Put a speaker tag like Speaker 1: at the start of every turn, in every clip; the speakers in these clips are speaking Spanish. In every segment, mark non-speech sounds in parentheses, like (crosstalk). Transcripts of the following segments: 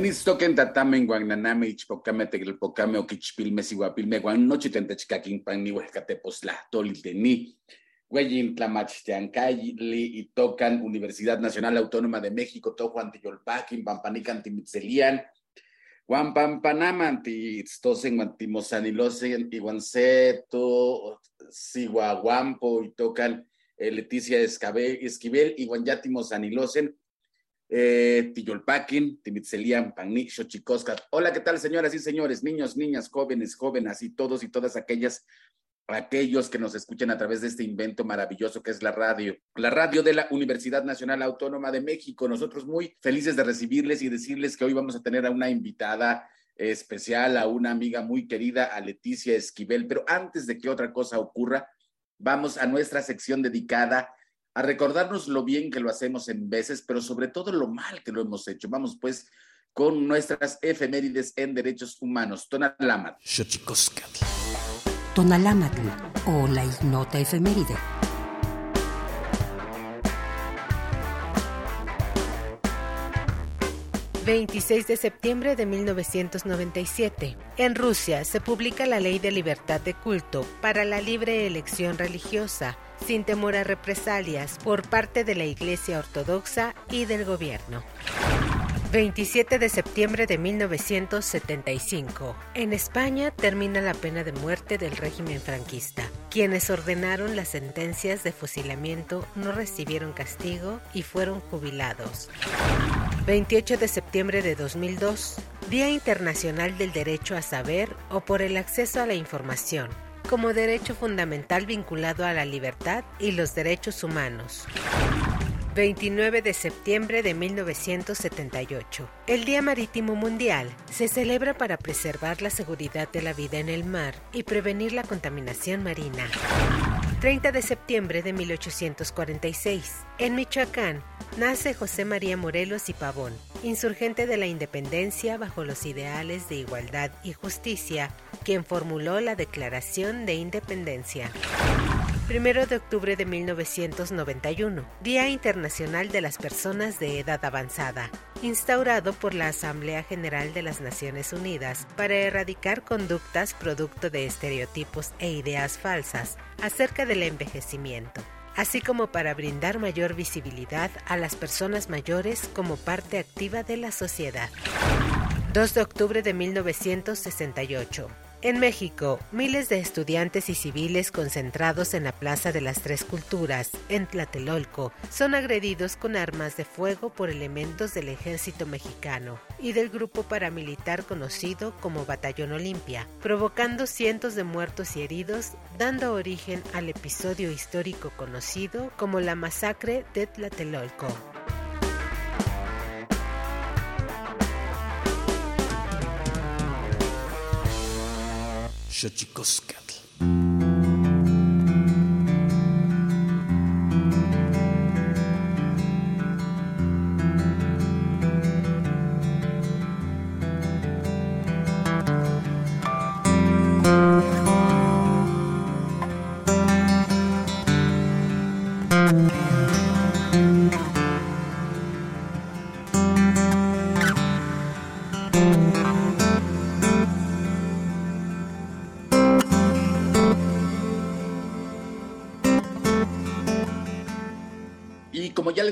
Speaker 1: Kenistoken tatamen guananame ichpocame tegelpocame oquichpilme siguapilme guan nochi tentechcaquin pan ni huescateposlahtoliteni. Güeyin tlamachtiancayli y tocan Universidad Nacional Autónoma de México, Tojuan Tiyolpaquin, Pampanican Timitzelian, Juan Pampanaman, Tistosen, Guantimosanilosen, Iguanceto, Siguaguampo, y tocan Leticia Esquivel, y Guanyatimosanilocen, eh, Timitzelian, Pagni, Xochicoscat. Hola, ¿qué tal, señoras y señores, niños, niñas, jóvenes, jóvenes y todos y todas aquellas aquellos que nos escuchan a través de este invento maravilloso que es la radio, la radio de la Universidad Nacional Autónoma de México. Nosotros muy felices de recibirles y decirles que hoy vamos a tener a una invitada especial, a una amiga muy querida, a Leticia Esquivel. Pero antes de que otra cosa ocurra, vamos a nuestra sección dedicada a recordarnos lo bien que lo hacemos en veces, pero sobre todo lo mal que lo hemos hecho. Vamos pues con nuestras efemérides en derechos humanos. Tonalamat.
Speaker 2: Tonalamatl o la ignota efeméride.
Speaker 3: 26 de septiembre de 1997. En Rusia se publica la Ley de Libertad de Culto para la libre elección religiosa, sin temor a represalias por parte de la Iglesia Ortodoxa y del gobierno. 27 de septiembre de 1975. En España termina la pena de muerte del régimen franquista. Quienes ordenaron las sentencias de fusilamiento no recibieron castigo y fueron jubilados. 28 de septiembre de 2002. Día Internacional del Derecho a Saber o por el acceso a la información como derecho fundamental vinculado a la libertad y los derechos humanos. 29 de septiembre de 1978. El Día Marítimo Mundial se celebra para preservar la seguridad de la vida en el mar y prevenir la contaminación marina. 30 de septiembre de 1846. En Michoacán nace José María Morelos y Pavón, insurgente de la independencia bajo los ideales de igualdad y justicia, quien formuló la Declaración de Independencia. 1 de octubre de 1991, Día Internacional de las Personas de Edad Avanzada, instaurado por la Asamblea General de las Naciones Unidas para erradicar conductas producto de estereotipos e ideas falsas acerca del envejecimiento así como para brindar mayor visibilidad a las personas mayores como parte activa de la sociedad. 2 de octubre de 1968. En México, miles de estudiantes y civiles concentrados en la Plaza de las Tres Culturas, en Tlatelolco, son agredidos con armas de fuego por elementos del ejército mexicano y del grupo paramilitar conocido como Batallón Olimpia, provocando cientos de muertos y heridos, dando origen al episodio histórico conocido como la masacre de Tlatelolco.
Speaker 4: Xochicoscatl.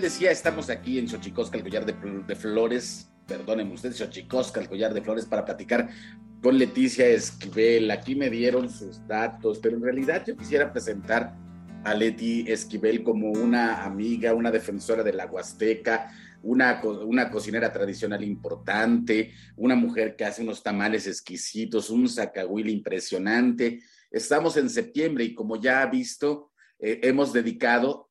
Speaker 1: Decía, estamos aquí en Xochicosca, el collar de, flores, perdónenme ustedes, Xochicosca, el collar de flores, para platicar con Leticia Esquivel. Aquí me dieron sus datos, pero en realidad yo quisiera presentar a Leti Esquivel como una amiga, una defensora de la Huasteca, una, una cocinera tradicional importante, una mujer que hace unos tamales exquisitos, un zacahuil impresionante. Estamos en septiembre y como ya ha visto, eh, hemos dedicado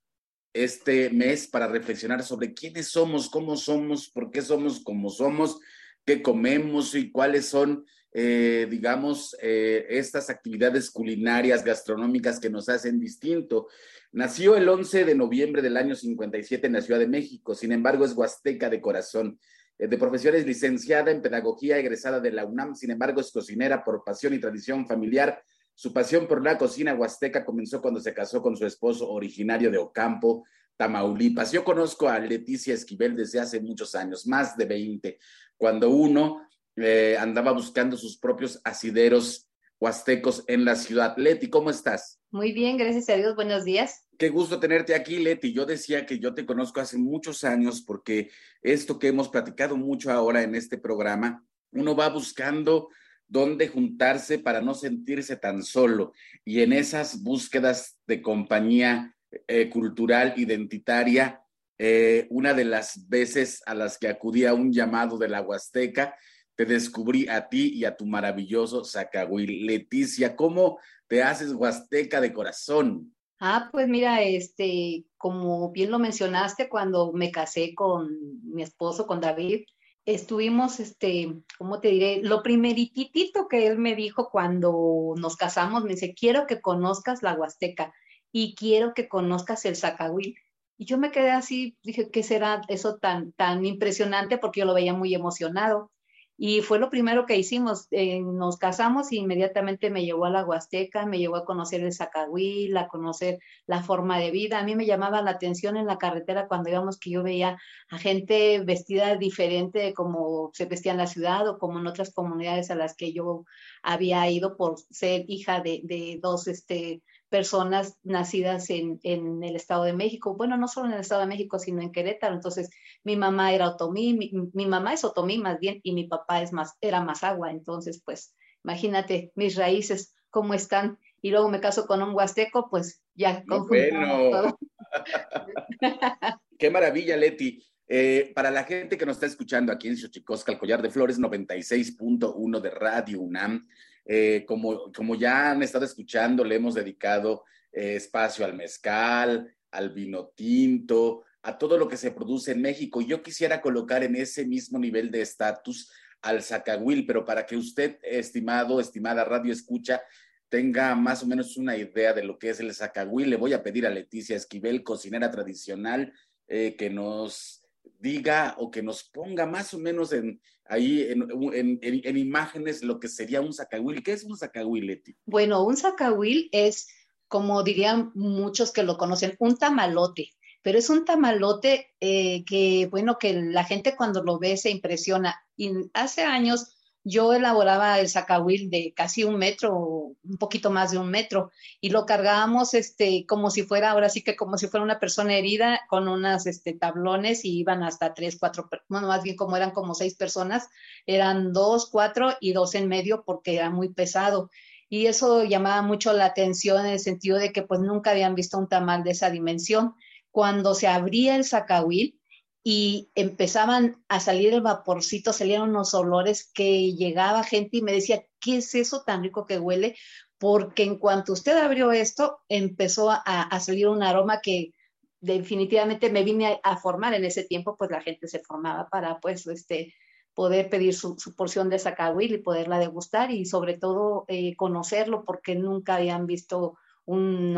Speaker 1: este mes para reflexionar sobre quiénes somos, cómo somos, por qué somos como somos, qué comemos y cuáles son, eh, digamos, eh, estas actividades culinarias, gastronómicas que nos hacen distinto. Nació el 11 de noviembre del año 57 en la Ciudad de México, sin embargo es huasteca de corazón. Eh, de profesión es licenciada en pedagogía, egresada de la UNAM, sin embargo es cocinera por pasión y tradición familiar su pasión por la cocina huasteca comenzó cuando se casó con su esposo originario de Ocampo, Tamaulipas. Yo conozco a Leticia Esquivel desde hace muchos años, más de 20, cuando uno eh, andaba buscando sus propios asideros huastecos en la ciudad. Leti, ¿cómo estás?
Speaker 5: Muy bien, gracias a Dios. Buenos días.
Speaker 1: Qué gusto tenerte aquí, Leti. Yo decía que yo te conozco hace muchos años porque esto que hemos platicado mucho ahora en este programa, uno va buscando dónde juntarse para no sentirse tan solo. Y en esas búsquedas de compañía eh, cultural, identitaria, eh, una de las veces a las que acudí a un llamado de la Huasteca, te descubrí a ti y a tu maravilloso Zacahuil. Leticia, ¿cómo te haces Huasteca de corazón?
Speaker 5: Ah, pues mira, este, como bien lo mencionaste, cuando me casé con mi esposo, con David, estuvimos, este, ¿cómo te diré? Lo primeritito que él me dijo cuando nos casamos, me dice, quiero que conozcas la Huasteca y quiero que conozcas el Zacahuil. Y yo me quedé así, dije, ¿qué será eso tan, tan impresionante? Porque yo lo veía muy emocionado. Y fue lo primero que hicimos. Eh, nos casamos y inmediatamente me llevó a la Huasteca, me llevó a conocer el Zacahuil, a conocer la forma de vida. A mí me llamaba la atención en la carretera cuando íbamos que yo veía a gente vestida diferente de como se vestía en la ciudad o como en otras comunidades a las que yo había ido por ser hija de, de dos este, personas nacidas en, en, el Estado de México, bueno, no solo en el Estado de México, sino en Querétaro. Entonces, mi mamá era otomí, mi, mi mamá es otomí más bien, y mi papá es más, era más agua. Entonces, pues, imagínate mis raíces, cómo están. Y luego me caso con un huasteco, pues ya.
Speaker 1: bueno. (laughs) Qué maravilla, Leti. Eh, para la gente que nos está escuchando aquí en Xochicosca, el collar de flores 96.1 de Radio UNAM, eh, como, como ya han estado escuchando, le hemos dedicado eh, espacio al mezcal, al vino tinto, a todo lo que se produce en México. Yo quisiera colocar en ese mismo nivel de estatus al zacahuil, pero para que usted, estimado, estimada radio escucha, tenga más o menos una idea de lo que es el zacahuil, le voy a pedir a Leticia Esquivel, cocinera tradicional, eh, que nos diga o que nos ponga más o menos en, ahí en, en, imágenes lo que sería un zacahuil. ¿Qué es un zacahuil?
Speaker 5: Bueno, un zacahuil es, como dirían muchos que lo conocen, un tamalote, pero es un tamalote eh, que, bueno, que la gente cuando lo ve se impresiona. Y hace años yo elaboraba el zacahuil de casi un metro, un poquito más de un metro, y lo cargábamos este, como si fuera, ahora sí que como si fuera una persona herida, con unas este, tablones y iban hasta tres, cuatro, bueno, más bien como eran como seis personas, eran dos, cuatro y dos en medio porque era muy pesado. Y eso llamaba mucho la atención en el sentido de que pues nunca habían visto un tamal de esa dimensión. Cuando se abría el zacahuil, y empezaban a salir el vaporcito, salían unos olores que llegaba gente y me decía, ¿qué es eso tan rico que huele? Porque en cuanto usted abrió esto, empezó a, salir un aroma que definitivamente me vine a, formar en ese tiempo, pues la gente se formaba para pues este poder pedir su, porción de sacahuil y poderla degustar y sobre todo eh, conocerlo porque nunca habían visto un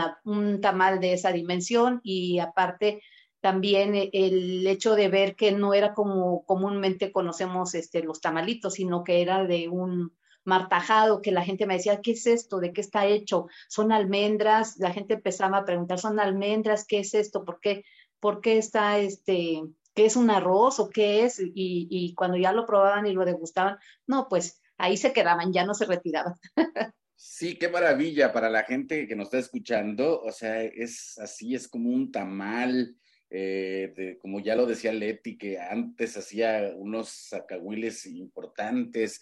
Speaker 5: tamal de esa dimensión y aparte también e, el hecho de ver que no era como comúnmente conocemos este, los tamalitos, sino que era de un martajado, que la gente me decía, ¿qué es esto? ¿De qué está hecho? Son almendras, la gente empezaba a preguntar, ¿son almendras? ¿Qué es esto? ¿Por qué, por qué está este, qué es un arroz o qué es? Y, y cuando ya lo probaban y lo degustaban, no, pues ahí se quedaban, ya no se retiraban. (laughs)
Speaker 1: Sí, qué maravilla para la gente que nos está escuchando. O sea, es así, es como un tamal, eh, como ya lo decía Leti, que antes hacía unos sacahuiles importantes,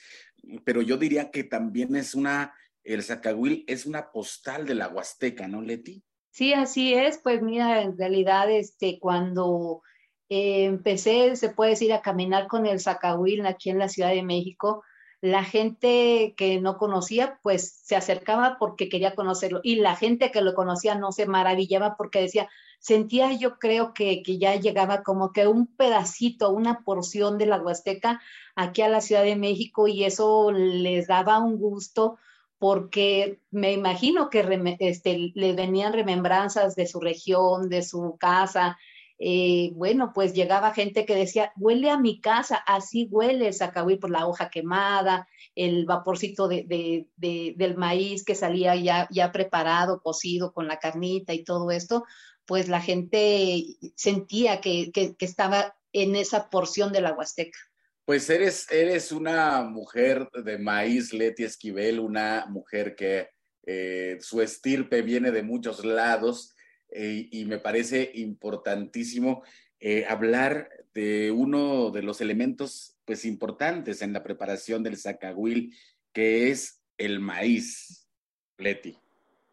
Speaker 1: pero yo diría que también es una, el sacahuil es una postal de la Huasteca, ¿no, Leti?
Speaker 5: Sí, así es, pues mira, en realidad, este, cuando eh, empecé, se puede decir, a caminar con el sacahuil aquí en la Ciudad de México, la gente que no conocía, pues se acercaba porque quería conocerlo. Y la gente que lo conocía no se maravillaba porque decía, sentía yo creo que, que ya llegaba como que un pedacito, una porción de la Huasteca aquí a la Ciudad de México y eso les daba un gusto porque me imagino que este, le venían remembranzas de su región, de su casa, eh, bueno, pues llegaba gente que decía, huele a mi casa, así huele el zacahuil por la hoja quemada, el vaporcito de, del maíz que salía ya, ya preparado, cocido con la carnita y todo esto, pues la gente sentía que, estaba en esa porción de la Huasteca.
Speaker 1: Pues eres, eres una mujer de maíz, Leti Esquivel, una mujer que eh, su estirpe viene de muchos lados eh, y me parece importantísimo eh, hablar de uno de los elementos pues importantes en la preparación del zacahuil, que es el maíz, Leti.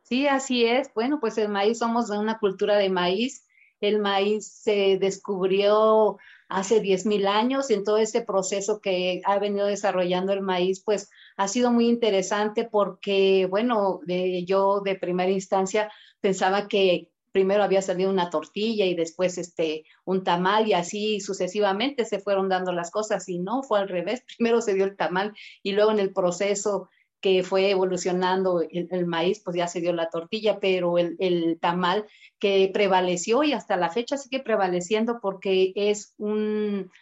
Speaker 5: Sí, así es. Bueno, pues el maíz somos de una cultura de maíz. el maíz se descubrió hace 10.000 años en todo este proceso que ha venido desarrollando el maíz, pues ha sido muy interesante porque, bueno, yo de primera instancia pensaba que primero había salido una tortilla y después este, un tamal y así sucesivamente se fueron dando las cosas y no, fue al revés, (laughs) primero se dio el tamal y luego en el proceso que fue evolucionando el, maíz, pues ya se dio la tortilla, pero el, tamal que prevaleció y hasta la fecha sigue prevaleciendo porque es un,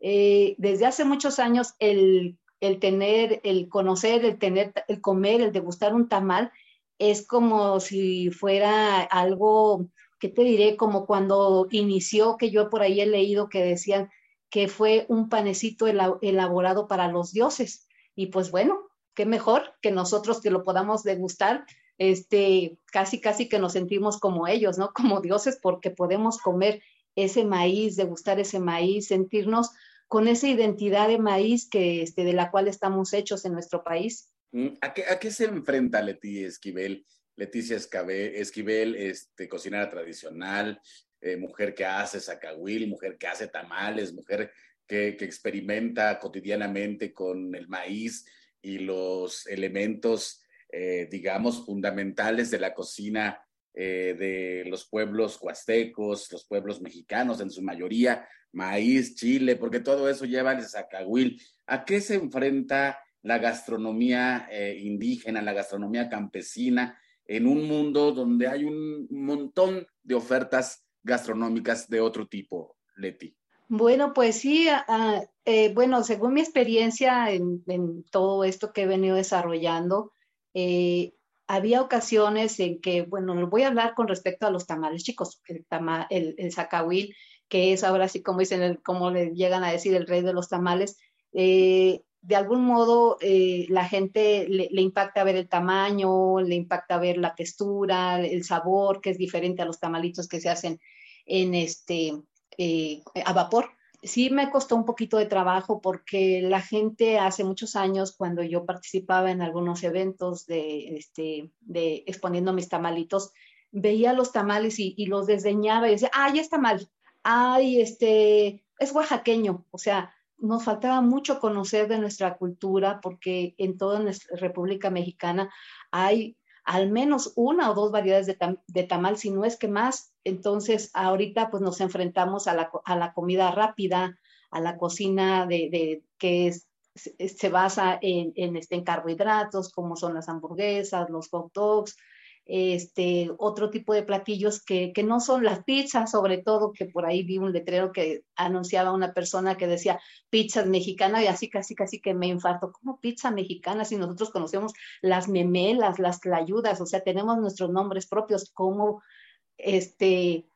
Speaker 5: eh, desde hace muchos años el, el tener, el conocer, el tener, el comer, el degustar un tamal es como si fuera algo, ¿qué te diré? Como cuando inició, que yo por ahí he leído que decían que fue un panecito elaborado para los dioses. Y pues bueno, qué mejor que nosotros que lo podamos degustar, este, casi, casi que nos sentimos como ellos, ¿no? Como dioses, porque podemos comer ese maíz, degustar ese maíz, sentirnos con esa identidad de maíz que, este, de la cual estamos hechos en nuestro país.
Speaker 1: Mm, ¿A qué, se enfrenta Leticia Esquivel? Leticia Esquivel, este, cocinera tradicional, eh, mujer que hace zacahuil, mujer que hace tamales, mujer que, experimenta cotidianamente con el maíz y los elementos, eh, digamos, fundamentales de la cocina eh, de los pueblos huastecos, los pueblos mexicanos en su mayoría, maíz, chile, porque todo eso lleva el zacahuil. ¿A qué se enfrenta la gastronomía eh, indígena, la gastronomía campesina, en un mundo donde hay un montón de ofertas gastronómicas de otro tipo, Leti?
Speaker 5: Bueno, pues sí, eh, bueno, según mi experiencia en, todo esto que he venido desarrollando, eh, había ocasiones en que, bueno, voy a hablar con respecto a los tamales chicos, el, tama, el, zacahuil, que es ahora sí como dicen, como le llegan a decir el rey de los tamales, eh, de algún modo la gente le, impacta ver el tamaño, le impacta ver la textura, el sabor, que es diferente a los tamalitos que se hacen en este eh, a vapor. Sí me costó un poquito de trabajo porque la gente hace muchos años, cuando yo participaba en algunos eventos de, este, de exponiendo mis tamalitos, veía los tamales y, los desdeñaba y decía, ay, es tamal, ay, este, es oaxaqueño. O sea, nos faltaba mucho conocer de nuestra cultura porque en toda nuestra República Mexicana hay al menos una o dos variedades de, tamal, si no es que más. Entonces, ahorita pues nos enfrentamos a la, comida rápida, a la cocina de, que se basa en, en, este, en carbohidratos, como son las hamburguesas, los hot dogs, este, otro tipo de platillos que, no son las pizzas, sobre todo que por ahí vi un letrero que anunciaba una persona que decía pizzas mexicanas y así casi casi que me infarto, ¿cómo pizza mexicana si nosotros conocemos las memelas, las clayudas, o sea, tenemos nuestros nombres propios, como este,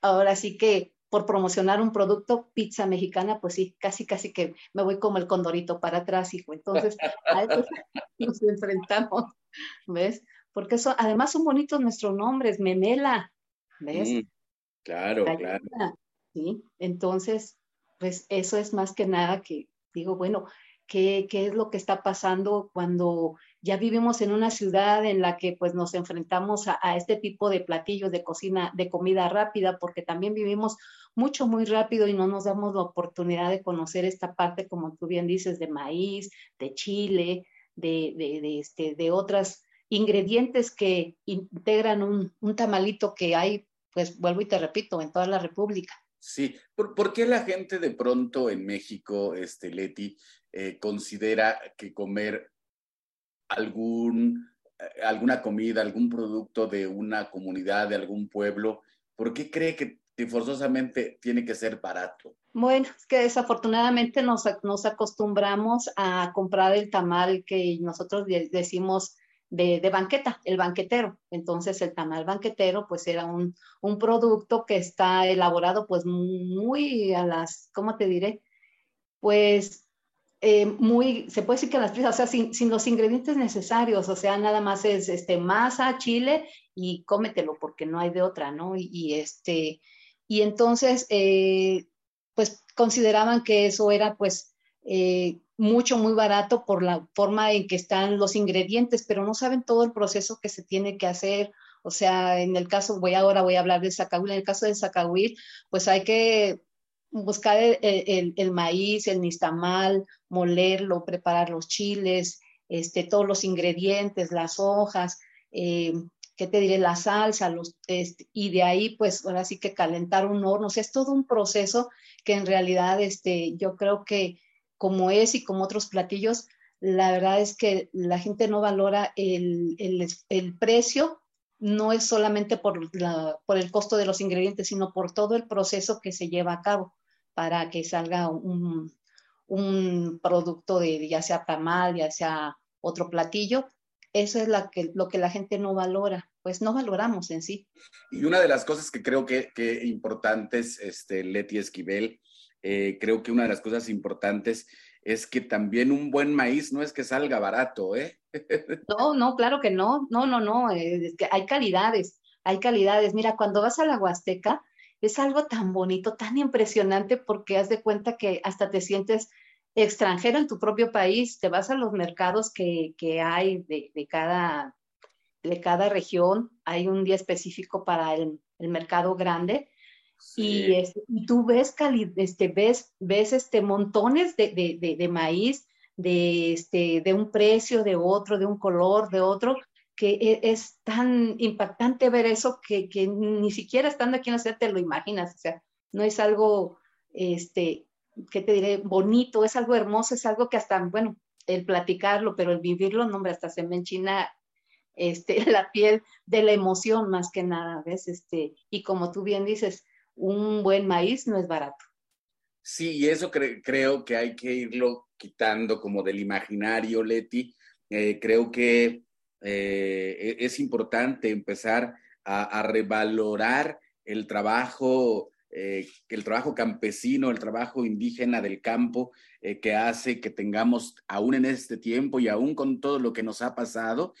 Speaker 5: ahora sí que por promocionar un producto, pizza mexicana, pues sí, casi, casi que me voy como el condorito para atrás, hijo. Entonces, a eso (laughs) nos enfrentamos, ¿ves? Porque eso, además son bonitos nuestros nombres, Memela, ¿ves? Mm,
Speaker 1: claro, claro.
Speaker 5: Sí, entonces, pues eso es más que nada que digo, bueno, ¿qué, ¿qué, es lo que está pasando cuando ya vivimos en una ciudad en la que pues nos enfrentamos a, a este tipo de platillos de cocina, de comida rápida, porque también vivimos mucho, muy rápido y no nos damos la oportunidad de conocer esta parte, como tú bien dices, de maíz, de chile, de, de, de, este, de otras ingredientes que integran un, tamalito que hay, pues vuelvo y te repito, en toda la República.
Speaker 1: Sí, ¿por, qué la gente de pronto en México, este, Leti, eh, considera que comer algún, eh, alguna comida, algún producto de una comunidad, de algún pueblo, ¿por qué cree que, forzosamente tiene que ser barato?
Speaker 5: Bueno, es que desafortunadamente nos, nos acostumbramos a comprar el tamal que nosotros decimos de, banqueta, el banquetero. Entonces el tamal banquetero pues era un, producto que está elaborado pues muy a las, ¿cómo te diré? Pues eh, muy, se puede decir que las prisas, o sea, sin, los ingredientes necesarios, o sea, nada más es este, masa, chile y cómetelo porque no hay de otra, ¿no? Y, este, y entonces, eh, pues consideraban que eso era pues eh, mucho, muy barato por la forma en que están los ingredientes, pero no saben todo el proceso que se tiene que hacer O sea, en el caso, voy ahora voy a hablar de Zacahuil, en el caso de Zacahuil, pues hay que buscar el, maíz, el nistamal, molerlo, preparar los chiles, este, todos los ingredientes, las hojas, eh, ¿qué te diré? La salsa, los, este, y de ahí, pues ahora sí que calentar un horno. O sea, es todo un proceso que en realidad este, yo creo que como es y como otros platillos, la verdad es que la gente no valora el, el, precio, no es solamente por, la, por el costo de los ingredientes, sino por todo el proceso que se lleva a cabo para que salga un, un producto de ya sea tamal, ya sea otro platillo. Eso es la que, lo que la gente no valora, pues no valoramos en sí.
Speaker 1: Y una de las cosas que creo que, que importantes, este, Leti Esquivel, eh, creo que una de las cosas importantes es que también un buen maíz no es que salga barato, ¿eh? (laughs)
Speaker 5: No, no, claro que no, no, no, no, eh, que hay calidades, hay calidades. Mira, cuando vas a la Huasteca, es algo tan bonito, tan impresionante, porque haz de cuenta que hasta te sientes extranjero en tu propio país, te vas a los mercados que, hay de, cada, de cada región, hay un día específico para el, mercado grande, y, tú ves, este, ves, ves este, montones de, maíz, de, este, de un precio, de otro, de un color, de otro, que e, es tan impactante ver eso que, ni siquiera estando aquí en la ciudad te lo imaginas, o sea, no es algo, este, ¿qué te diré? Bonito, es algo hermoso, es algo que hasta, bueno, el platicarlo, pero el vivirlo, no, hombre, hasta se me enchina este, (laughs) la piel de la emoción más que nada, ¿ves? Este, y como tú bien dices, un buen maíz no es barato.
Speaker 1: Sí, y eso creo que hay que irlo quitando como del imaginario, Leti. Eh, creo que eh, e-, es importante empezar a, revalorar el trabajo, eh, el trabajo campesino, el trabajo indígena del campo, eh, que hace que tengamos, aún en este tiempo y aún con todo lo que nos ha pasado,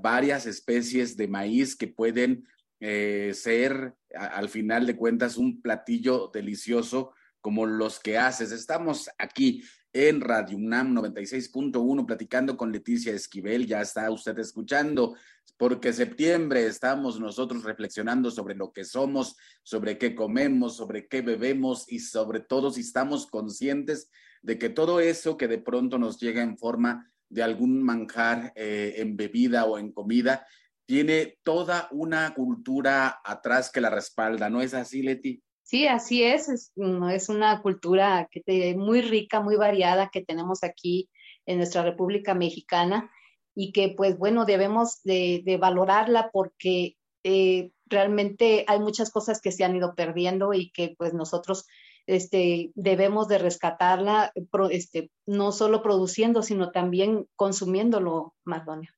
Speaker 1: varias especies de maíz que pueden ser, al final de cuentas, un platillo delicioso como los que haces. Estamos aquí en Radio UNAM 96.1 platicando con Leticia Esquivel. Ya está usted escuchando, porque septiembre estamos nosotros reflexionando sobre lo que somos, sobre qué comemos, sobre qué bebemos y sobre todo si estamos conscientes de que todo eso que de pronto nos llega en forma de algún manjar eh, en bebida o en comida, tiene toda una cultura atrás que la respalda, ¿no es así, Leti?
Speaker 5: Sí, así es, es, mm, es una cultura que te, muy rica, muy variada que tenemos aquí en nuestra República Mexicana y que pues bueno, debemos de, valorarla porque eh, realmente hay muchas cosas que se han ido perdiendo y que pues nosotros este, debemos de rescatarla, este, no solo produciendo, sino también consumiéndolo, Mardonia.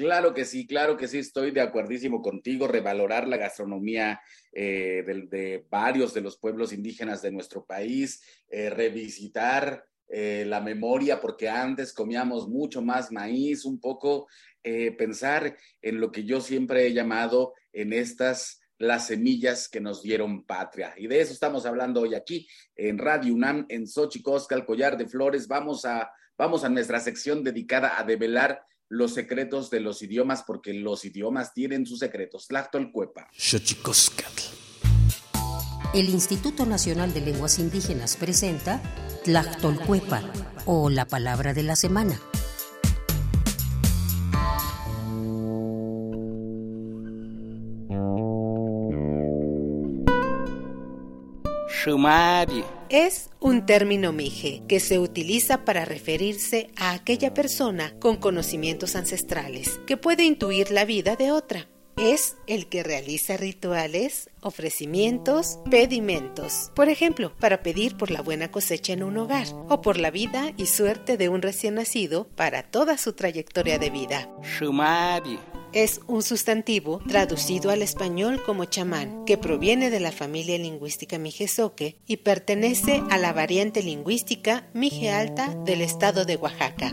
Speaker 1: Claro que sí, claro que sí, estoy de acuerdísimo contigo, revalorar la gastronomía eh, de, varios de los pueblos indígenas de nuestro país, eh, revisitar eh, la memoria, porque antes comíamos mucho más maíz, un poco pensar en lo que yo siempre he llamado en estas las semillas que nos dieron patria. Y de eso estamos hablando hoy aquí en Radio UNAM, en Xochicosca, el collar de flores. Vamos a, vamos a nuestra sección dedicada a develar los secretos de los idiomas, porque los idiomas tienen sus secretos. Tlactolcuepa.
Speaker 2: El Instituto Nacional de Lenguas Indígenas presenta Tlactolcuepa, o la palabra de la semana.
Speaker 3: Es un término mije que se utiliza para referirse a aquella persona con conocimientos ancestrales que puede intuir la vida de otra. Es el que realiza rituales, ofrecimientos, pedimentos. Por ejemplo, para pedir por la buena cosecha en un hogar o por la vida y suerte de un recién nacido para toda su trayectoria de vida es un sustantivo traducido al español como chamán, que proviene de la familia lingüística mijezoque y pertenece a la variante lingüística mije alta del estado de Oaxaca.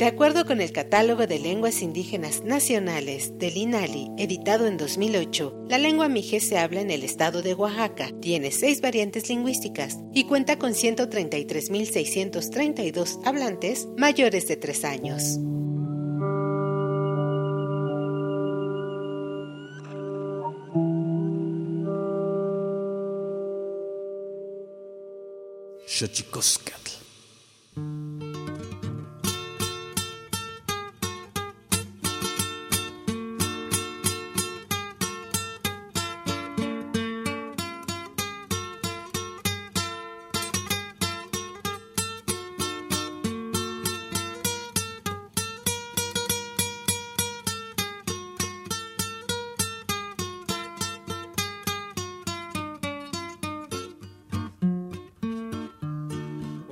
Speaker 3: De acuerdo con el Catálogo de Lenguas Indígenas Nacionales del INALI, editado en 2008, la lengua mije se habla en el estado de Oaxaca, tiene seis variantes lingüísticas y cuenta con 133.632 hablantes mayores de tres años.
Speaker 4: Xochicoscatl.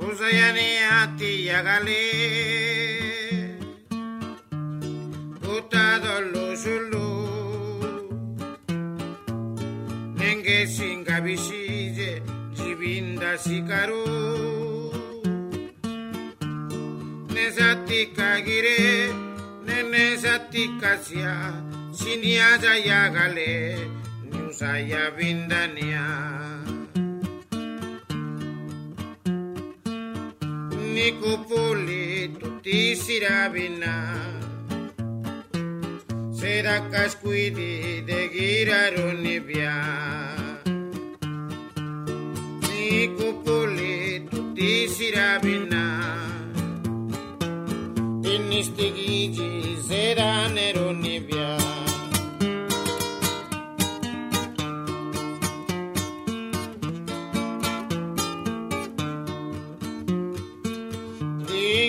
Speaker 6: Uzayaniatiagale Utadoluzulu Nenge singabisize Jibinda sikaru Nezatika gire Nenezatikasia Siniaza yagale Nusaya bindania. girabina Sera casquidi de giraronibia Ni cupuli tutti sirabina Tinistigigi sera neronibia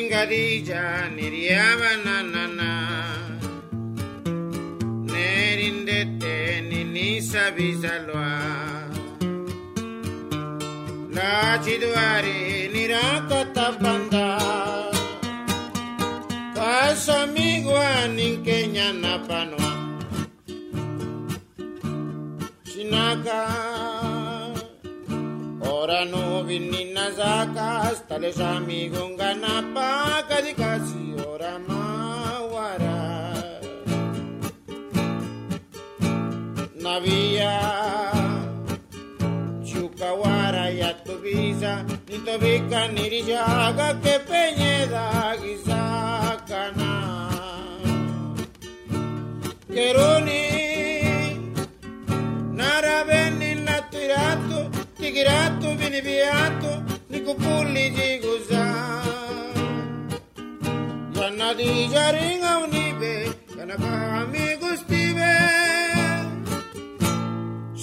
Speaker 6: Gadija ವಿಸಲ್ವಾ ನಾಚಿದ್ವಾರಿ ನಿರಾಕತ ಬಂದ ಕಾಸಮಿಗುವ ನಿಂಕೆ ಜ್ಞಾನ ಪನ್ವ ಶಿನಾಕಾ Ahora no vini na sacas, tales amigos ganapa, casi casi ahora mawara. Maria Chucahuara y Atubiza ni Tobica ni Rillaga que Peñeda Guisacana Queruni Nara Beni Natirato Tigirato Vinibiato Nicopulli di Guzan Janadi Jaringa Unibe Janabami Gustive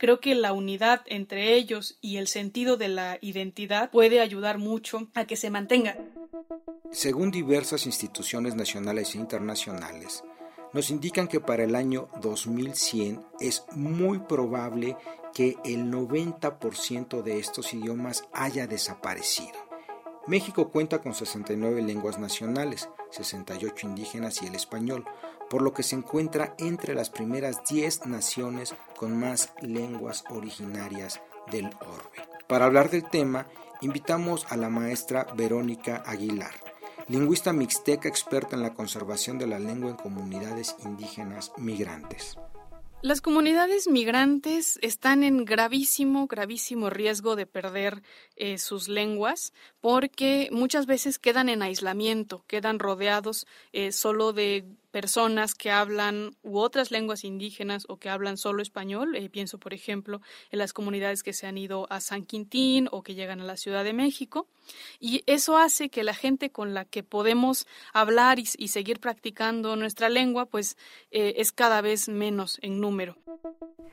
Speaker 7: Creo que la unidad entre ellos y el sentido de la identidad puede ayudar mucho a que se mantenga.
Speaker 8: Según diversas instituciones nacionales e internacionales, nos indican que para el año 2100 es muy probable que el 90% de estos idiomas haya desaparecido. México cuenta con 69 lenguas nacionales, 68 indígenas y el español, por lo que se encuentra entre las primeras 10 naciones con más lenguas originarias del orbe. Para hablar del tema, invitamos a la maestra Verónica Aguilar, lingüista mixteca experta en la conservación de la lengua en comunidades indígenas migrantes.
Speaker 7: Las comunidades migrantes están en gravísimo, gravísimo riesgo de perder eh, sus lenguas porque muchas veces quedan en aislamiento, quedan rodeados eh, solo de personas que hablan u otras lenguas indígenas o que hablan solo español. Eh, pienso, por ejemplo, en las comunidades que se han ido a San Quintín o que llegan a la Ciudad de México. Y eso hace que la gente con la que podemos hablar y, seguir practicando nuestra lengua, pues eh, es cada vez menos en número.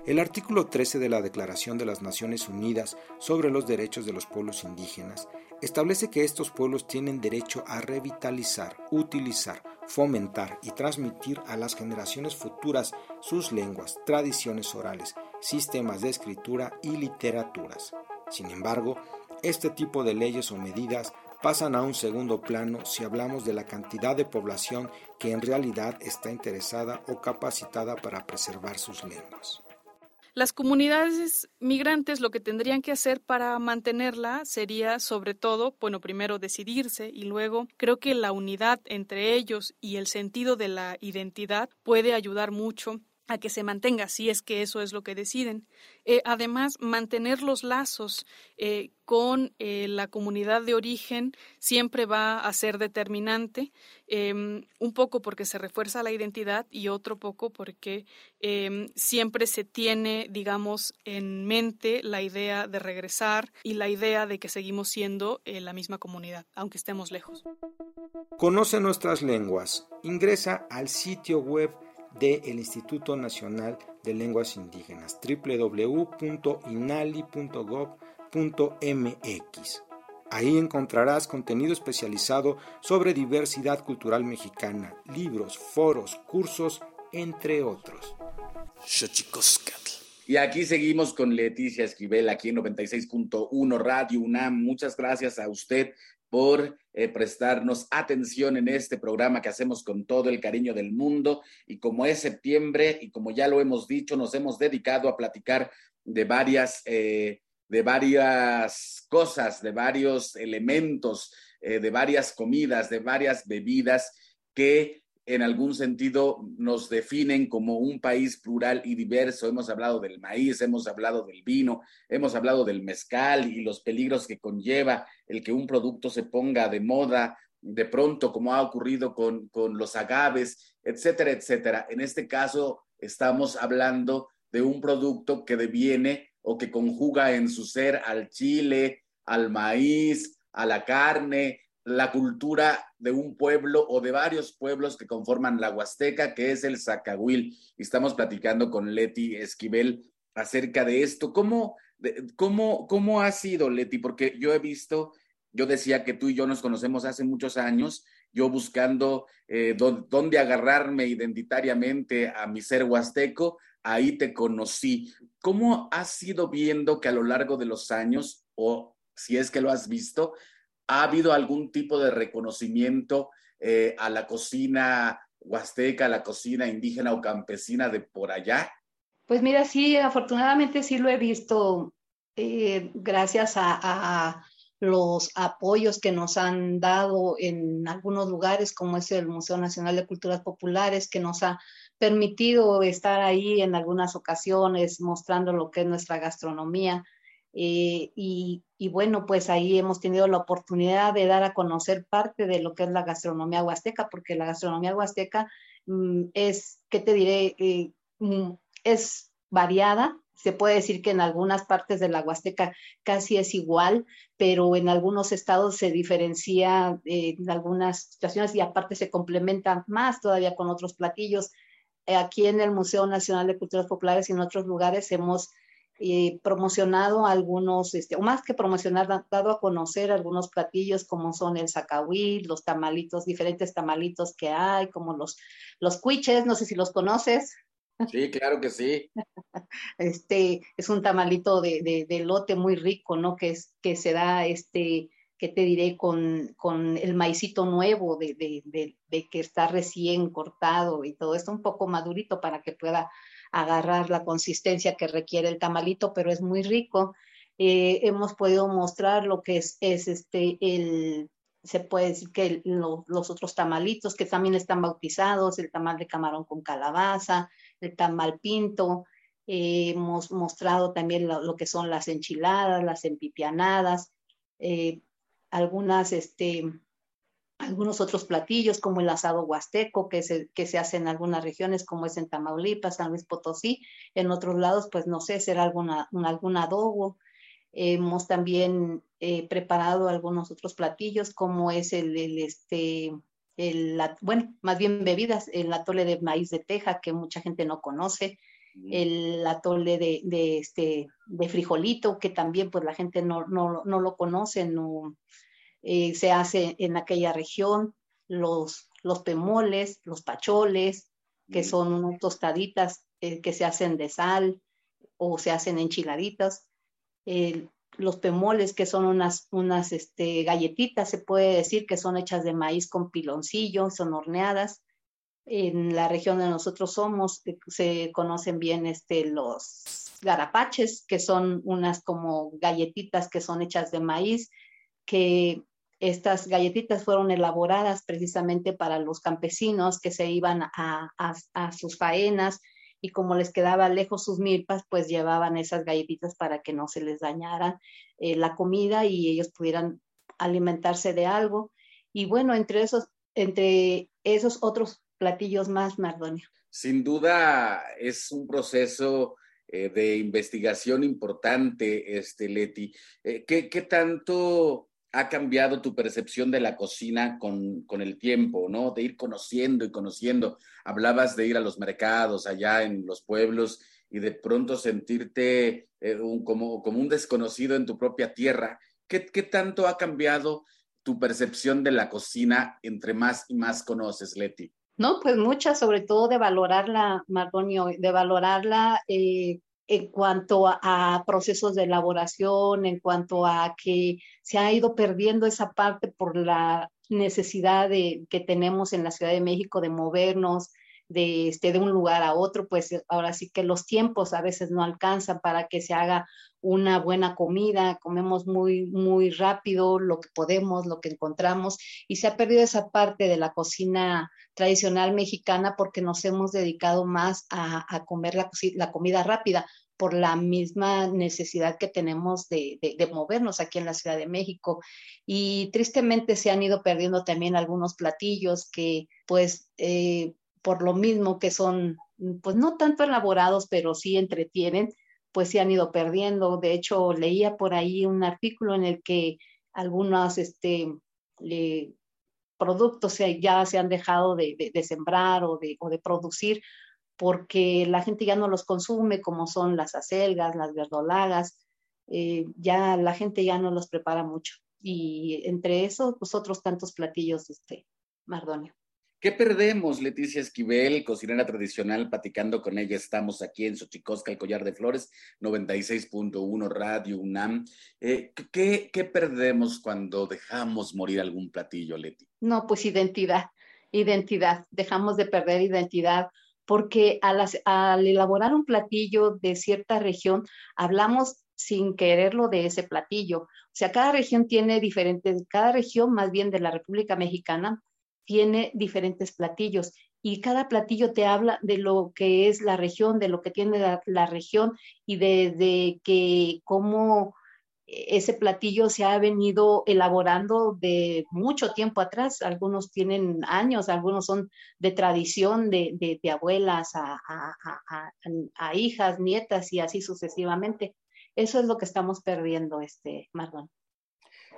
Speaker 8: El artículo 13 de la Declaración de las Naciones Unidas sobre los Derechos de los Pueblos Indígenas establece que estos pueblos tienen derecho a revitalizar, utilizar, fomentar y transmitir a las generaciones futuras sus lenguas, tradiciones orales, sistemas de escritura y literaturas. Sin embargo, este tipo de leyes o medidas pasan a un segundo plano si hablamos de la cantidad de población que en realidad está interesada o capacitada para preservar sus lenguas.
Speaker 7: Las comunidades migrantes lo que tendrían que hacer para mantenerla sería sobre todo, bueno, primero decidirse y luego creo que la unidad entre ellos y el sentido de la identidad puede ayudar mucho a que se mantenga, si es que eso es lo que deciden. Eh, además, mantener los lazos eh, con eh, la comunidad de origen siempre va a ser determinante, em, un poco porque se refuerza la identidad y otro poco porque em, siempre se tiene, digamos, en mente la idea de regresar y la idea de que seguimos siendo la misma comunidad, aunque estemos lejos.
Speaker 8: Conoce nuestras lenguas. Ingresa al sitio web del Instituto Nacional de Lenguas Indígenas, www.inali.gov.mx. Ahí encontrarás contenido especializado sobre diversidad cultural mexicana, libros, foros, cursos, entre otros.
Speaker 1: Y aquí seguimos con Leticia Esquivel, aquí en 96.1 Radio UNAM. Muchas gracias a usted por eh, prestarnos atención en este programa que hacemos con todo el cariño del mundo. Y como es septiembre y como ya lo hemos dicho, nos hemos dedicado a platicar de varias, eh, de varias cosas, de varios elementos, eh, de varias comidas, de varias bebidas que en algún sentido nos definen como un país plural y diverso. Hemos hablado del maíz, hemos hablado del vino, hemos hablado del mezcal y los peligros que conlleva el que un producto se ponga de moda de pronto, como ha ocurrido con, con los agaves, etcétera, etcétera. En este caso, estamos hablando de un producto que deviene o que conjuga en su ser al chile, al maíz, a la carne, la cultura de un pueblo o de varios pueblos que conforman la Huasteca, que es el Zacahuil. Estamos platicando con Leti Esquivel acerca de esto. ¿Cómo, cómo, cómo ha sido, Leti? Porque yo he visto, yo decía que tú y yo nos conocemos hace muchos años, yo buscando eh, dónde agarrarme identitariamente a mi ser huasteco, ahí te conocí. ¿Cómo has ido viendo que a lo largo de los años, o si es que lo has visto, ¿Ha habido algún tipo de reconocimiento eh, a la cocina huasteca, a la cocina indígena o campesina de por allá?
Speaker 5: Pues mira, sí, afortunadamente sí lo he visto eh, gracias a, los apoyos que nos han dado en algunos lugares, como es el Museo Nacional de Culturas Populares, que nos ha permitido estar ahí en algunas ocasiones mostrando lo que es nuestra gastronomía. Eh, y, bueno, pues ahí hemos tenido la oportunidad de dar a conocer parte de lo que es la gastronomía huasteca, porque la gastronomía huasteca mm, es, ¿qué te diré? Eh, mm, es variada. Se puede decir que en algunas partes de la Huasteca casi es igual, pero en algunos estados se diferencia eh, en algunas situaciones y aparte se complementa más todavía con otros platillos. Aquí en el Museo Nacional de Culturas Populares y en otros lugares hemos eh, promocionado algunos, este, o más que promocionar, dado a conocer algunos platillos como son el zacahuil, los tamalitos, diferentes tamalitos que hay, como los, los cuiches, no sé si los conoces.
Speaker 1: Sí, claro que sí. (laughs)
Speaker 5: Este es un tamalito de, de, lote muy rico, ¿no? Que, es, que se da, este, que te diré, con, con el maicito nuevo de, de, que está recién cortado y todo esto un poco madurito para que pueda agarrar la consistencia que requiere el tamalito, pero es muy rico. Eh, hemos podido mostrar lo que es, es este, el, se puede decir que los otros tamalitos que también están bautizados, el tamal de camarón con calabaza, el tamal pinto, eh, hemos mostrado también lo, que son las enchiladas, las empipianadas, eh, algunas, este, algunos otros platillos como el asado huasteco que se, que se hace en algunas regiones como es en Tamaulipas, San Luis Potosí, en otros lados pues no sé, será alguna, algún adobo. Hemos también eh, preparado algunos otros platillos como es el, este, el, bueno, más bien bebidas, el atole de maíz de teja que mucha gente no conoce, el atole de, de, este, de frijolito que también pues la gente no, no, no lo conoce, no eh, se hace en aquella región, los, los pemoles, los pacholes, que son unas tostaditas eh, que se hacen de sal o se hacen enchiladitas, los pemoles, que son unas, unas este, galletitas, se puede decir que son hechas de maíz con piloncillo, son horneadas. En la región de nosotros somos, eh, se conocen bien este, los garapaches, que son unas como galletitas que son hechas de maíz, que estas galletitas fueron elaboradas precisamente para los campesinos que se iban a, sus faenas y como les quedaba lejos sus milpas, pues llevaban esas galletitas para que no se les dañara eh, la comida y ellos pudieran alimentarse de algo. Y bueno, entre esos, entre esos otros platillos más, Mardonio.
Speaker 1: Sin duda es un proceso eh, de investigación importante, este, Leti. Eh, ¿qué, ¿qué, tanto ha cambiado tu percepción de la cocina con, con, el tiempo, ¿no? De ir conociendo y conociendo. Hablabas de ir a los mercados allá en los pueblos y de pronto sentirte eh, como, como, un desconocido en tu propia tierra. ¿Qué, ¿Qué, tanto ha cambiado tu percepción de la cocina entre más y más conoces, Leti?
Speaker 5: No, pues mucha, sobre todo de valorarla, Mardonio, de valorarla eh, en cuanto a, procesos de elaboración, en cuanto a que se ha ido perdiendo esa parte por la necesidad de, que tenemos en la Ciudad de México de movernos de, este, de un lugar a otro, pues ahora sí que los tiempos a veces no alcanzan para que se haga una buena comida, comemos muy, muy rápido lo que podemos, lo que encontramos, y se ha perdido esa parte de la cocina tradicional mexicana porque nos hemos dedicado más a, comer la, la, comida rápida por la misma necesidad que tenemos de, movernos aquí en la Ciudad de México. Y tristemente se han ido perdiendo también algunos platillos que pues eh, por lo mismo que son pues no tanto elaborados, pero sí entretienen, pues se han ido perdiendo. De hecho, leía por ahí un artículo en el que algunos este, productos ya se han dejado de, sembrar o de, producir porque la gente ya no los consume, como son las acelgas, las verdolagas, eh, ya la gente ya no los prepara mucho. Y entre esos, pues otros tantos platillos, este, Mardonio.
Speaker 1: ¿Qué perdemos, Leticia Esquivel, cocinera tradicional? Platicando con ella, estamos aquí en Xochicosca, el Collar de Flores, 96.1 Radio UNAM. Eh, ¿qué, ¿Qué perdemos cuando dejamos morir algún platillo, Leti?
Speaker 5: No, pues identidad, identidad. Dejamos de perder identidad porque al, al elaborar un platillo de cierta región, hablamos sin quererlo de ese platillo. O sea, cada región tiene diferentes, cada región más bien de la República Mexicana tiene diferentes platillos y cada platillo te habla de lo que es la región, de lo que tiene la, región y de, que cómo ese platillo se ha venido elaborando de mucho tiempo atrás. Algunos tienen años, algunos son de tradición de, abuelas a, a, hijas, nietas y así sucesivamente. Eso es lo que estamos perdiendo, este, Mardón.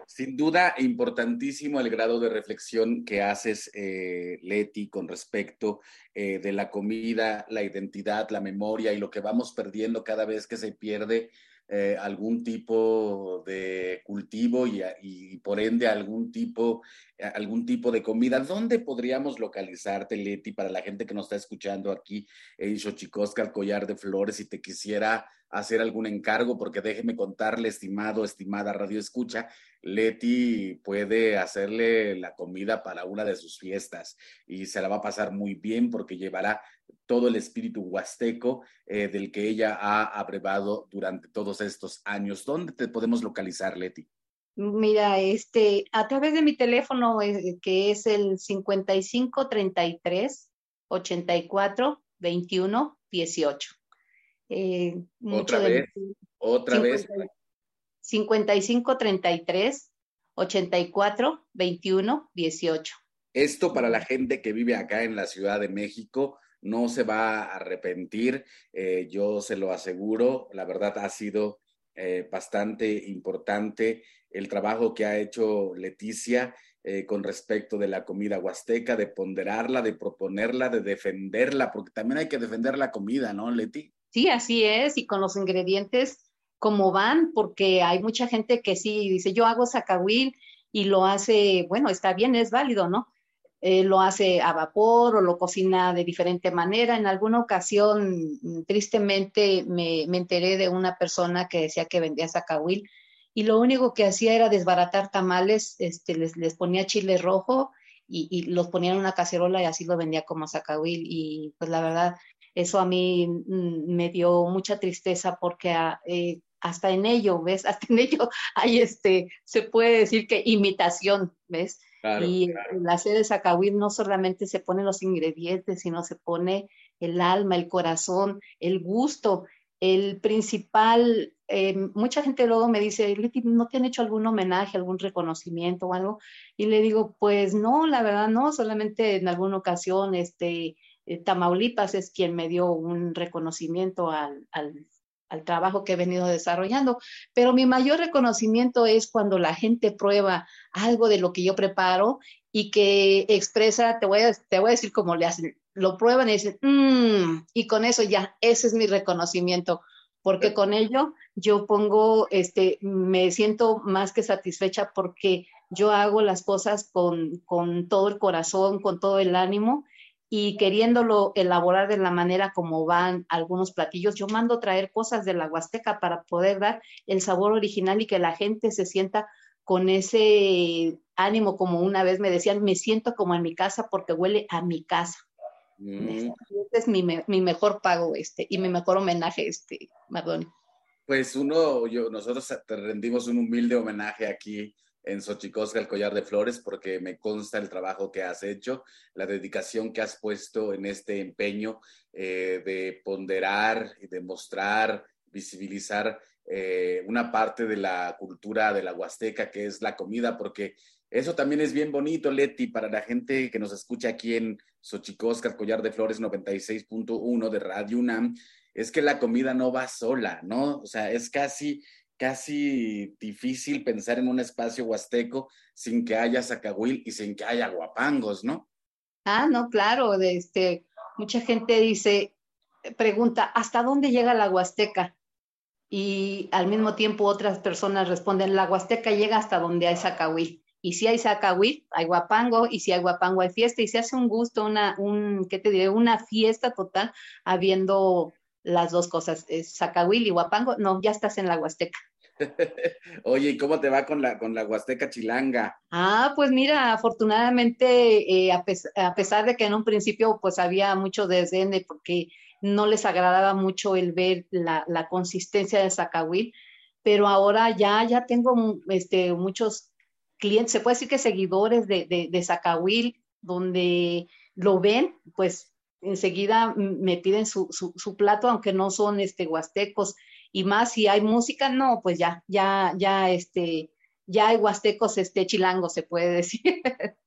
Speaker 1: Sin duda, importantísimo el grado de reflexión que haces, eh, Leti, con respecto eh, de la comida, la identidad, la memoria y lo que vamos perdiendo cada vez que se pierde eh, algún tipo de cultivo y, por ende algún tipo, algún tipo de comida. ¿Dónde podríamos localizarte, Leti, para la gente que nos está escuchando aquí en Xochicosca, el collar de flores, si te quisiera hacer algún encargo? Porque déjeme contarle, estimado, estimada Radio Escucha, Leti puede hacerle la comida para una de sus fiestas y se la va a pasar muy bien porque llevará todo el espíritu huasteco eh, del que ella ha abrevado durante todos estos años. ¿Dónde te podemos localizar, Leti?
Speaker 5: Mira, este, a través de mi teléfono, eh, que es el 5533 84 21 18.
Speaker 1: otra vez, otra vez.
Speaker 5: 55 33 84 21 18.
Speaker 1: Esto para la gente que vive acá en la Ciudad de México no se va a arrepentir, eh, yo se lo aseguro, la verdad ha sido eh, bastante importante el trabajo que ha hecho Leticia eh, con respecto de la comida huasteca, de ponderarla, de proponerla, de defenderla, porque también hay que defender la comida, ¿no, Leti?
Speaker 5: Sí, así es, y con los ingredientes como van, porque hay mucha gente que sí dice, yo hago zacahuil y lo hace, bueno, está bien, es válido, ¿no? Eh, lo hace a vapor o lo cocina de diferente manera. En alguna ocasión, tristemente, me, enteré de una persona que decía que vendía zacahuil y lo único que hacía era desbaratar tamales, este, les, les ponía chile rojo y, y, los ponía en una cacerola y así lo vendía como zacahuil. Y pues la verdad, Eso a mí mm, me dio mucha tristeza porque ah, eh, hasta en ello, ¿ves? (laughs) Hasta en ello hay este, se puede decir que imitación, ¿ves? y la sede de Zacahuil no solamente se ponen los ingredientes, sino se pone el alma, el corazón, el gusto. El principal, eh, mucha gente luego me dice, ¿no te han hecho algún homenaje, algún reconocimiento o algo? Y le digo, pues no, la verdad no, solamente en alguna ocasión, este, eh, Tamaulipas es quien me dio un reconocimiento al, al al trabajo que he venido desarrollando. Pero mi mayor reconocimiento es cuando la gente prueba algo de lo que yo preparo y que expresa, te voy a, te voy a decir cómo le hacen, lo prueban y dicen, mmm, y con eso ya, ese es mi reconocimiento, porque con ello yo pongo, este, me siento más que satisfecha porque yo hago las cosas con, con todo el corazón, con todo el ánimo y queriéndolo elaborar de la manera como van algunos platillos, yo mando traer cosas de la Huasteca para poder dar el sabor original y que la gente se sienta con ese ánimo, como una vez me decían, me siento como en mi casa porque huele a mi casa. Mm. Este es mi, mi, mejor pago este y mi mejor homenaje, este, Mardoni.
Speaker 1: Pues uno, yo, nosotros te rendimos un humilde homenaje aquí en Xochicosca, el collar de flores, porque me consta el trabajo que has hecho, la dedicación que has puesto en este empeño eh, de ponderar y de mostrar, visibilizar eh, una parte de la cultura de la Huasteca, que es la comida, porque eso también es bien bonito, Leti, para la gente que nos escucha aquí en Xochicosca, el collar de flores 96.1 de Radio UNAM, es que la comida no va sola, ¿no? O sea, es casi casi difícil pensar en un espacio huasteco sin que haya zacahuil y sin que haya guapangos, ¿no?
Speaker 5: Ah, no, claro, este, mucha gente dice, pregunta, ¿hasta dónde llega la huasteca? Y al mismo tiempo otras personas responden, la huasteca llega hasta donde hay zacahuil. Y si hay zacahuil, hay guapango, y si hay guapango, hay fiesta, y se hace un gusto, una, un, ¿qué te diré? Una fiesta total, habiendo las dos cosas, Zacahuil y Guapango, no, ya estás en la Huasteca. (laughs)
Speaker 1: Oye, ¿y cómo te va con la, con la Huasteca Chilanga?
Speaker 5: Ah, pues mira, afortunadamente, eh, a, pesar de que en un principio pues había mucho desdén porque no les agradaba mucho el ver la, consistencia de Zacahuil, pero ahora ya, ya tengo este, muchos clientes, se puede decir que seguidores de, de, Zacahuil, donde lo ven, pues enseguida me piden su, su, plato, aunque no son este, huastecos, y más si hay música, no, pues ya, ya, ya, este, ya hay huastecos, este, chilangos, se puede decir.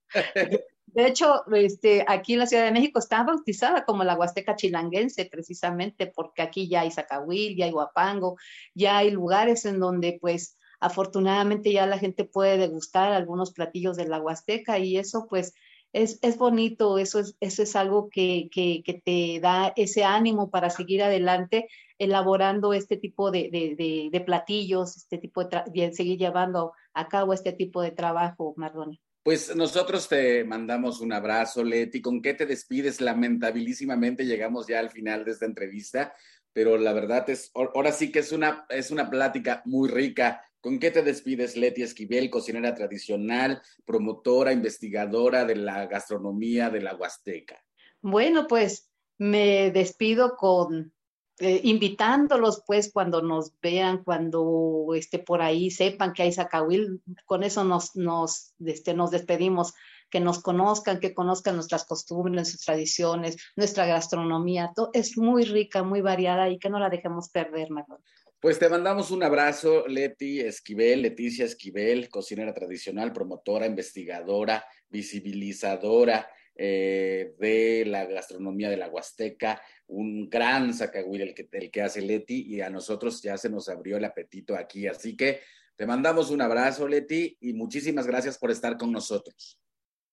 Speaker 5: (laughs) De hecho, este, aquí en la Ciudad de México está bautizada como la Huasteca chilanguense, precisamente porque aquí ya hay Zacahuil, ya hay Huapango, ya hay lugares en donde, pues, afortunadamente ya la gente puede degustar algunos platillos de la Huasteca y eso, pues, es, es bonito, eso es, eso es algo que, que, que, te da ese ánimo para seguir adelante elaborando este tipo de, de, de, platillos, este tipo de, seguir llevando a cabo este tipo de trabajo, Mardoni.
Speaker 1: Pues nosotros te mandamos un abrazo, Leti. ¿Con qué te despides? Lamentabilísimamente llegamos ya al final de esta entrevista, pero la verdad es, ahora sí que es una, es una plática muy rica ¿Con qué te despides, Leti Esquivel, cocinera tradicional, promotora, investigadora de la gastronomía de la Huasteca?
Speaker 5: Bueno, pues me despido con eh, invitándolos, pues, cuando nos vean, cuando esté por ahí, sepan que hay Zacahuil, con eso nos, nos, este, nos despedimos, que nos conozcan, que conozcan nuestras costumbres, nuestras tradiciones, nuestra gastronomía, todo, es muy rica, muy variada y que no la dejemos perder, mejor.
Speaker 1: Pues te mandamos un abrazo, Leti Esquivel, Leticia Esquivel, cocinera tradicional, promotora, investigadora, visibilizadora eh, de la gastronomía de la Huasteca, un gran sacahuil el que, el que hace Leti y a nosotros ya se nos abrió el apetito aquí. Así que te mandamos un abrazo, Leti, y muchísimas gracias por estar con nosotros.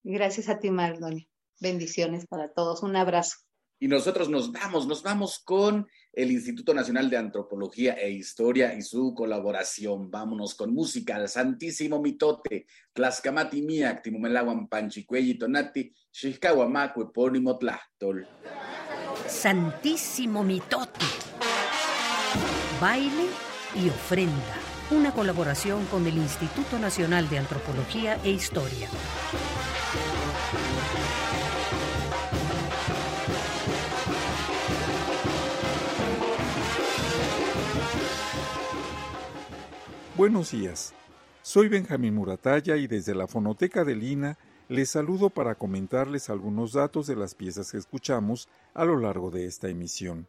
Speaker 5: Gracias a ti, Mardoni. Bendiciones para todos. Un abrazo.
Speaker 1: Y nosotros nos vamos, nos vamos con el Instituto Nacional de Antropología e Historia y su colaboración. Vámonos con música, el Santísimo Mitote, Tlaxcamati Miak, Timumelaguan Panchicuelli Tonati, Xixcahuamaco, Epónimo Tlachtol.
Speaker 2: Santísimo Mitote. Baile y ofrenda. Una colaboración con el Instituto Nacional de Antropología e Historia.
Speaker 9: Buenos días. Soy Benjamín Muratalla y desde la Fonoteca de Lina les saludo para comentarles algunos datos de las piezas que escuchamos a lo largo de esta emisión.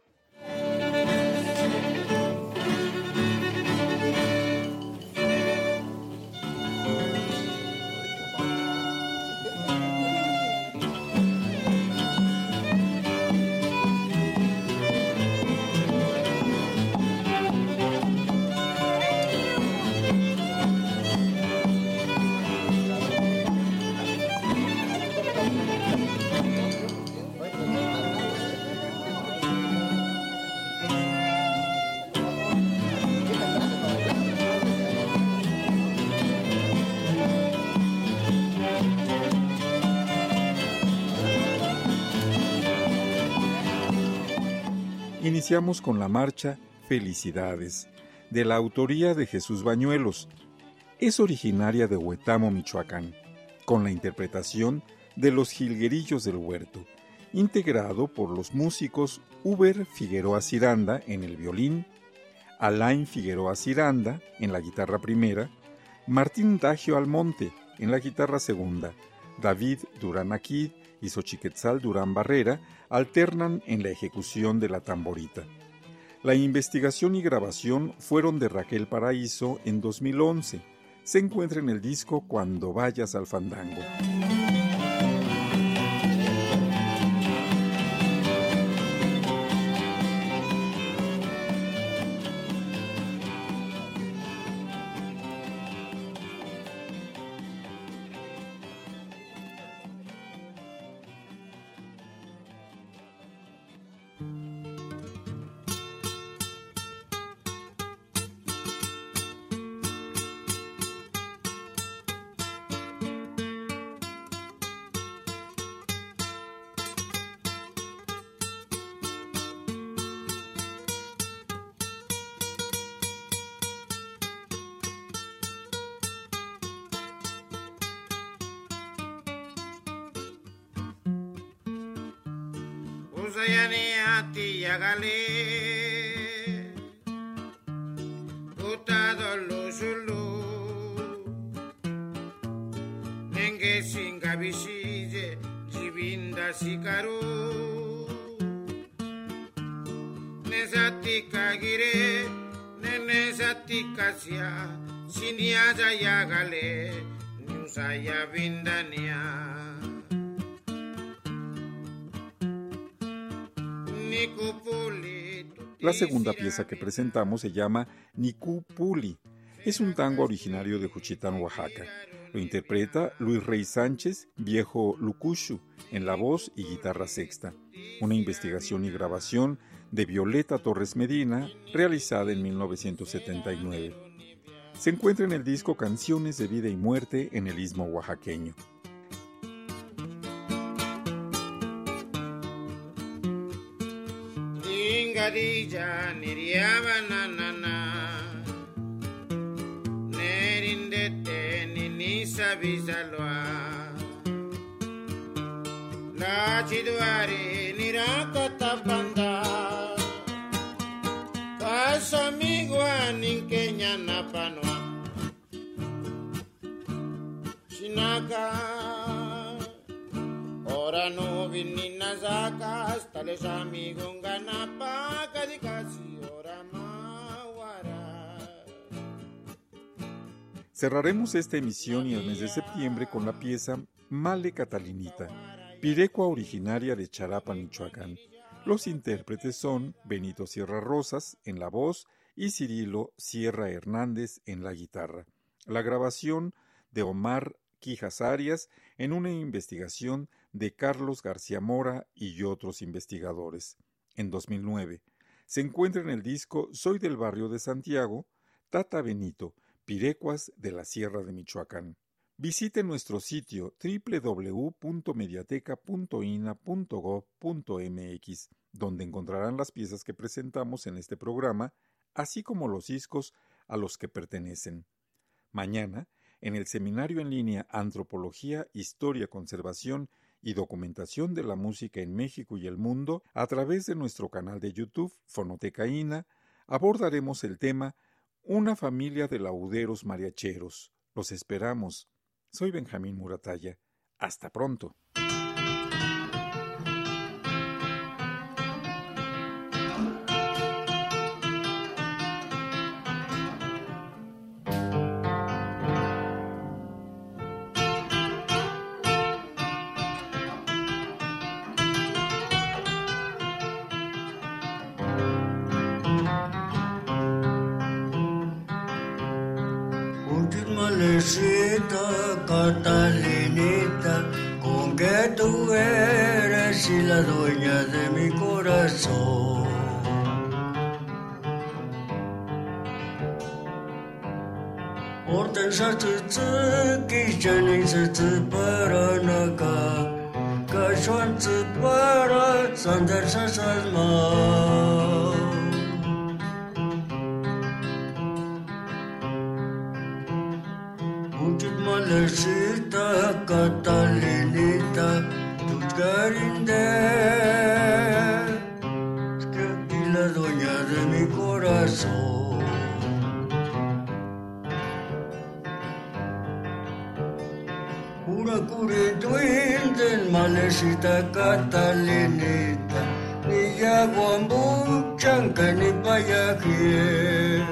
Speaker 9: Con la marcha Felicidades, de la autoría de Jesús Bañuelos. Es originaria de Huetamo, Michoacán, con la interpretación de los Jilguerillos del Huerto, integrado por los músicos Uber Figueroa Ciranda en el violín, Alain Figueroa Ciranda en la guitarra primera, Martín Dagio Almonte en la guitarra segunda, David Durán Aquid y Xochiquetzal Durán Barrera alternan en la ejecución de la tamborita. La investigación y grabación fueron de Raquel Paraíso en 2011. Se encuentra en el disco Cuando vayas al fandango.
Speaker 6: Usayani Yagale Utado Lusulu Nenge Singabishije Jibinda Sikaru. Nezatika Gire Nenezatika Sia Siniaza ya Nusaya Vindania
Speaker 9: La segunda pieza que presentamos se llama Niku Puli. Es un tango originario de Juchitán, Oaxaca. Lo interpreta Luis Rey Sánchez, viejo Lucushu, en la voz y guitarra sexta. Una investigación y grabación de Violeta Torres Medina, realizada en 1979. Se encuentra en el disco Canciones de Vida y Muerte en el Istmo Oaxaqueño.
Speaker 6: khadija niriyabananana nerindete ninisabizalwa lachidwari nirakotabanda kasamigwa ninkenyanapanoa shinaka Ora no casi ora mawara.
Speaker 9: Cerraremos esta emisión y el mes de septiembre con la pieza Male Catalinita, pirecua originaria de Charapa, Michoacán. Los intérpretes son Benito Sierra Rosas en la voz y Cirilo Sierra Hernández en la guitarra. La grabación de Omar Quijas Arias en una investigación de Carlos García Mora y otros investigadores. En 2009 se encuentra en el disco Soy del barrio de Santiago, Tata Benito, Pirecuas de la Sierra de Michoacán. Visite nuestro sitio www.mediateca.ina.gov.mx, donde encontrarán las piezas que presentamos en este programa, así como los discos a los que pertenecen. Mañana, en el seminario en línea Antropología, Historia, Conservación y documentación de la música en México y el mundo a través de nuestro canal de YouTube Fonotecaína, abordaremos el tema una familia de lauderos mariacheros. Los esperamos. Soy Benjamín Muratalla. Hasta pronto.
Speaker 10: Catalinita, con que tú eres y la dueña de mi corazón. Hortensa tsutsu, kishanin tsutsu para naka, kashuan tsu para sandar Catalinita, ni ya guambu chanca ni payaje.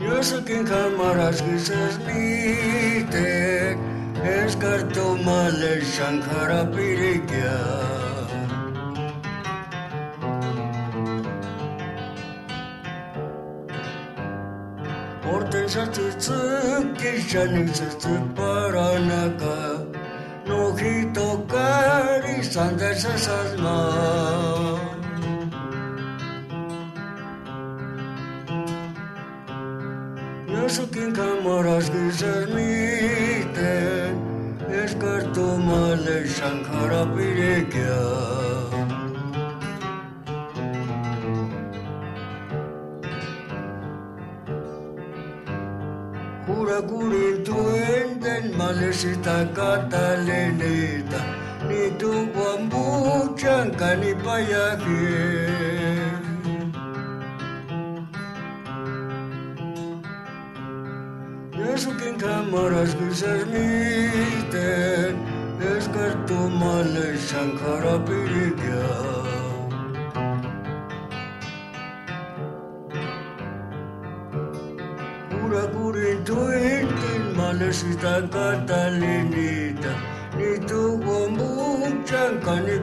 Speaker 10: Yo sé que en cámaras quizás ni es cartomales el Shankara Piriquia. Ortaya Kisha nisisti paranaka Nojito kari sandesa sadma Nasukin kamaras gisermiten Eskartu male shankara pirekya gurur duen den manusia kata leneta ni tu bambu jangkani payah Yesu kin kamaras bizar miten Eskartu male shankara pirigyan malesita catalinita Ni tu guambuchanca ni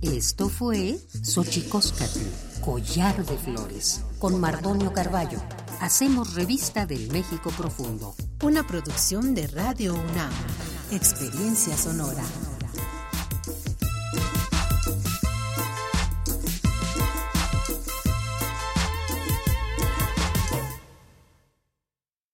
Speaker 2: Esto fue Xochicóscatl, Collar de Flores, con Mardonio Carballo. Hacemos revista del México Profundo.
Speaker 3: Una producción de Radio UNAM.
Speaker 2: Experiencia sonora.